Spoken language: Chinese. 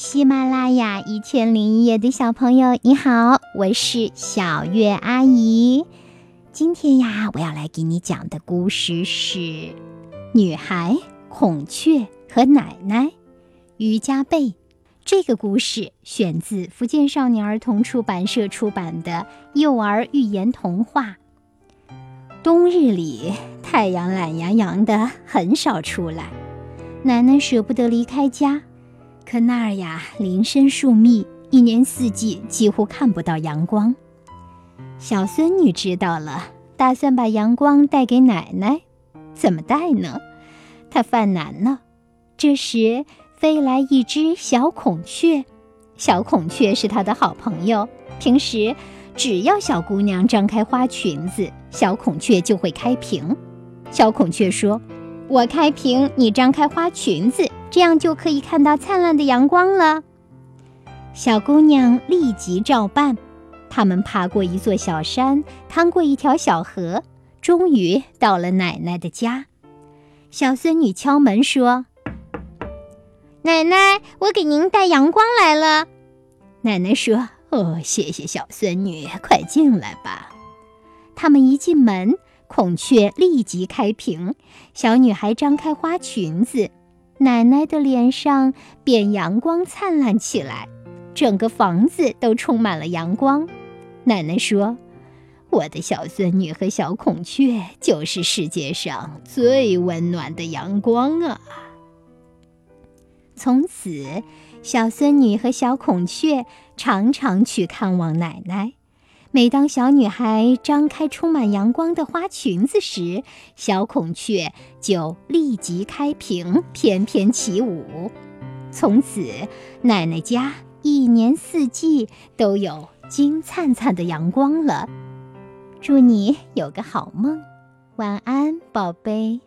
喜马拉雅一千零一夜的小朋友，你好，我是小月阿姨。今天呀，我要来给你讲的故事是《女孩、孔雀和奶奶》。于家贝。这个故事选自福建少年儿童出版社出版的幼儿寓言童话。冬日里，太阳懒洋洋的，很少出来。奶奶舍不得离开家。可那儿呀，林深树密，一年四季几乎看不到阳光。小孙女知道了，打算把阳光带给奶奶。怎么带呢？她犯难了。这时，飞来一只小孔雀。小孔雀是她的好朋友。平时，只要小姑娘张开花裙子，小孔雀就会开屏。小孔雀说：“我开屏，你张开花裙子。”这样就可以看到灿烂的阳光了。小姑娘立即照办。他们爬过一座小山，趟过一条小河，终于到了奶奶的家。小孙女敲门说：“奶奶，我给您带阳光来了。”奶奶说：“哦，谢谢小孙女，快进来吧。”他们一进门，孔雀立即开屏，小女孩张开花裙子。奶奶的脸上便阳光灿烂起来，整个房子都充满了阳光。奶奶说：“我的小孙女和小孔雀就是世界上最温暖的阳光啊！”从此，小孙女和小孔雀常常去看望奶奶。每当小女孩张开充满阳光的花裙子时，小孔雀就立即开屏翩翩起舞。从此，奶奶家一年四季都有金灿灿的阳光了。祝你有个好梦，晚安，宝贝。